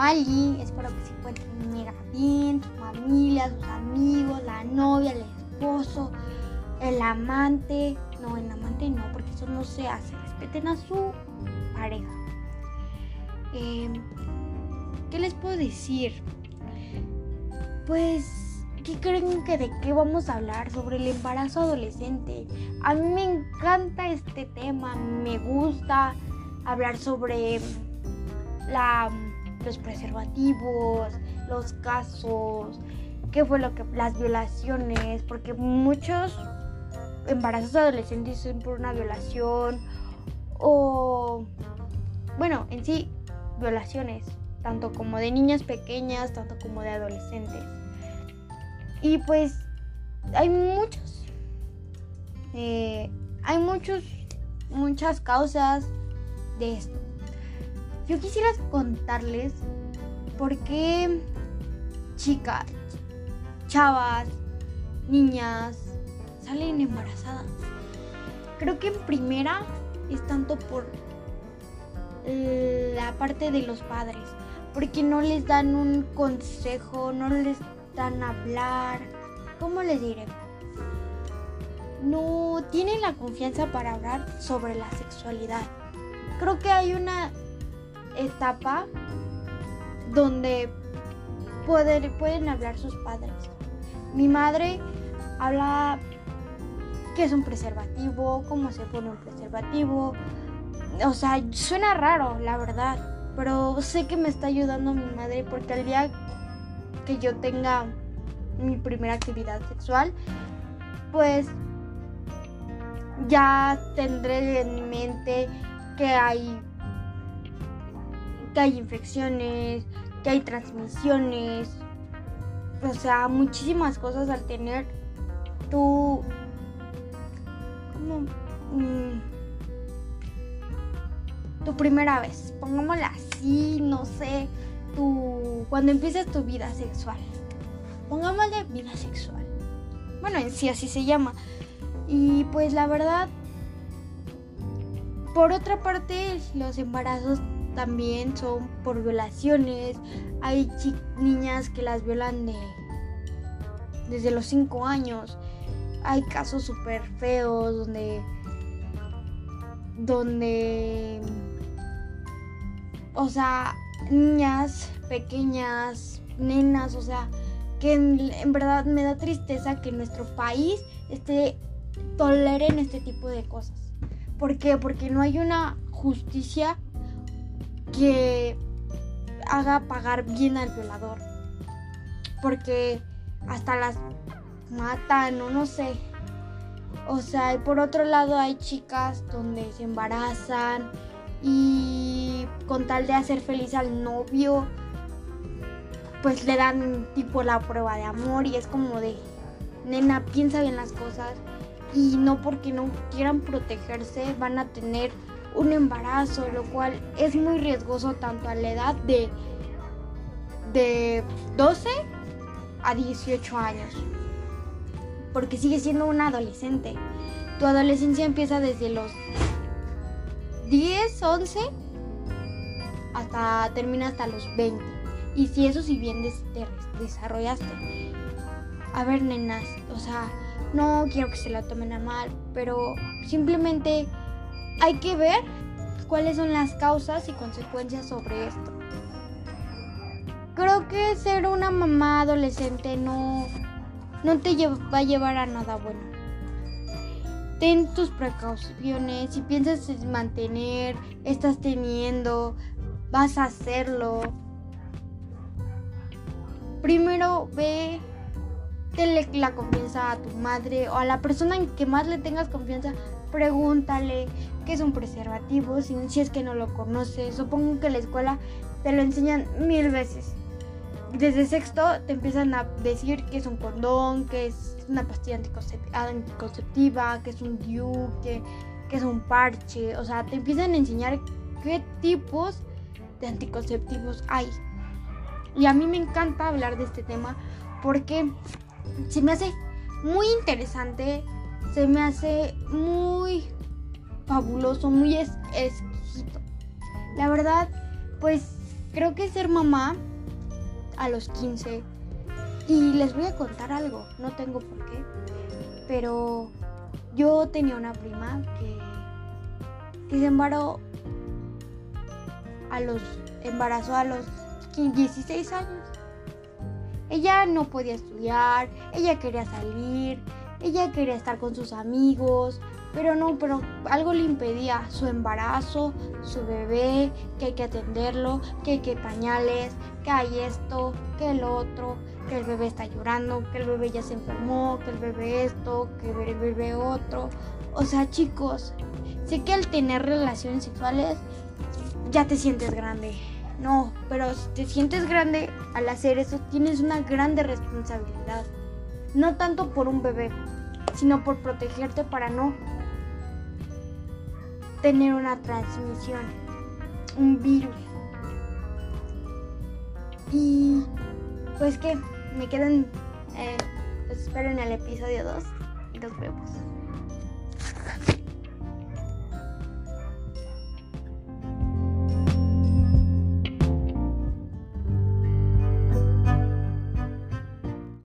Ali. Espero que se encuentren mega bien, su familia, sus amigos, la novia, el esposo, el amante. No, el amante no, porque eso no se hace. Respeten a su pareja. Em, ¿Qué les puedo decir? Pues, ¿qué creen que de qué vamos a hablar? Sobre el embarazo adolescente. A mí me encanta este tema, me gusta hablar sobre la, los preservativos, los casos, qué fue lo que las violaciones, porque muchos embarazos adolescentes son por una violación o bueno, en sí violaciones, tanto como de niñas pequeñas, tanto como de adolescentes. Y pues hay muchos, eh, hay muchos, muchas causas de esto. Yo quisiera contarles por qué chicas, chavas, niñas salen embarazadas. Creo que en primera es tanto por la parte de los padres, porque no les dan un consejo, no les dan hablar, ¿cómo les diré? No tienen la confianza para hablar sobre la sexualidad. Creo que hay una etapa donde pueden, pueden hablar sus padres. Mi madre habla qué es un preservativo, cómo se pone un preservativo, o sea, suena raro, la verdad, pero sé que me está ayudando mi madre porque al día que yo tenga mi primera actividad sexual, pues ya tendré en mente que hay que hay infecciones, que hay transmisiones, o sea, muchísimas cosas al tener tu como mm, tu primera vez, pongámosla así, no sé, tu, cuando empieces tu vida sexual. Pongámosle vida sexual. Bueno, en sí así se llama. Y pues la verdad, por otra parte, los embarazos también son por violaciones. Hay niñas que las violan de, desde los 5 años. Hay casos súper feos donde donde o sea, niñas pequeñas, nenas, o sea, que en, verdad me da tristeza que nuestro país esté toleren este tipo de cosas. ¿Por qué? Porque no hay una justicia que haga pagar bien al violador. Porque hasta las matan o no sé. O sea, y por otro lado hay chicas donde se embarazan y con tal de hacer feliz al novio, pues le dan tipo la prueba de amor y es como de, nena, piensa bien las cosas y no porque no quieran protegerse van a tener un embarazo, lo cual es muy riesgoso tanto a la edad de, de 12 a 18 años, porque sigue siendo un adolescente. Tu adolescencia empieza desde los 10, 11, hasta termina hasta los 20. Y si eso si bien te desarrollaste. A ver, nenas, o sea, no quiero que se la tomen a mal, pero simplemente hay que ver cuáles son las causas y consecuencias sobre esto. Creo que ser una mamá adolescente no, no te va a llevar a nada bueno ten tus precauciones, si piensas mantener, estás teniendo, vas a hacerlo. Primero ve, tenle la confianza a tu madre o a la persona en que más le tengas confianza, pregúntale qué es un preservativo, si, si es que no lo conoces. Supongo que en la escuela te lo enseñan mil veces desde sexto te empiezan a decir que es un condón, que es una pastilla anticonceptiva, que es un DIU, que, es un parche. O sea, te empiezan a enseñar qué tipos de anticonceptivos hay. Y a mí me encanta hablar de este tema porque se me hace muy interesante, se me hace muy fabuloso, muy exquisito. La verdad, pues creo que ser mamá a los 15. Y les voy a contar algo, no tengo por qué, pero yo tenía una prima que, que se embarazó a los embarazó a los 16 años. Ella no podía estudiar, ella quería salir, ella quería estar con sus amigos, pero no, pero algo le impedía su embarazo, su bebé, que hay que atenderlo, que hay que pañales, que hay esto, que el otro, que el bebé está llorando, que el bebé ya se enfermó, que el bebé esto, que el bebé otro. O sea, chicos, sé que al tener relaciones sexuales ya te sientes grande. No, pero si te sientes grande al hacer eso, tienes una grande responsabilidad. No tanto por un bebé, sino por protegerte para no tener una transmisión, un virus. Y pues que me quedan, eh, pues espero en el episodio 2 y nos vemos.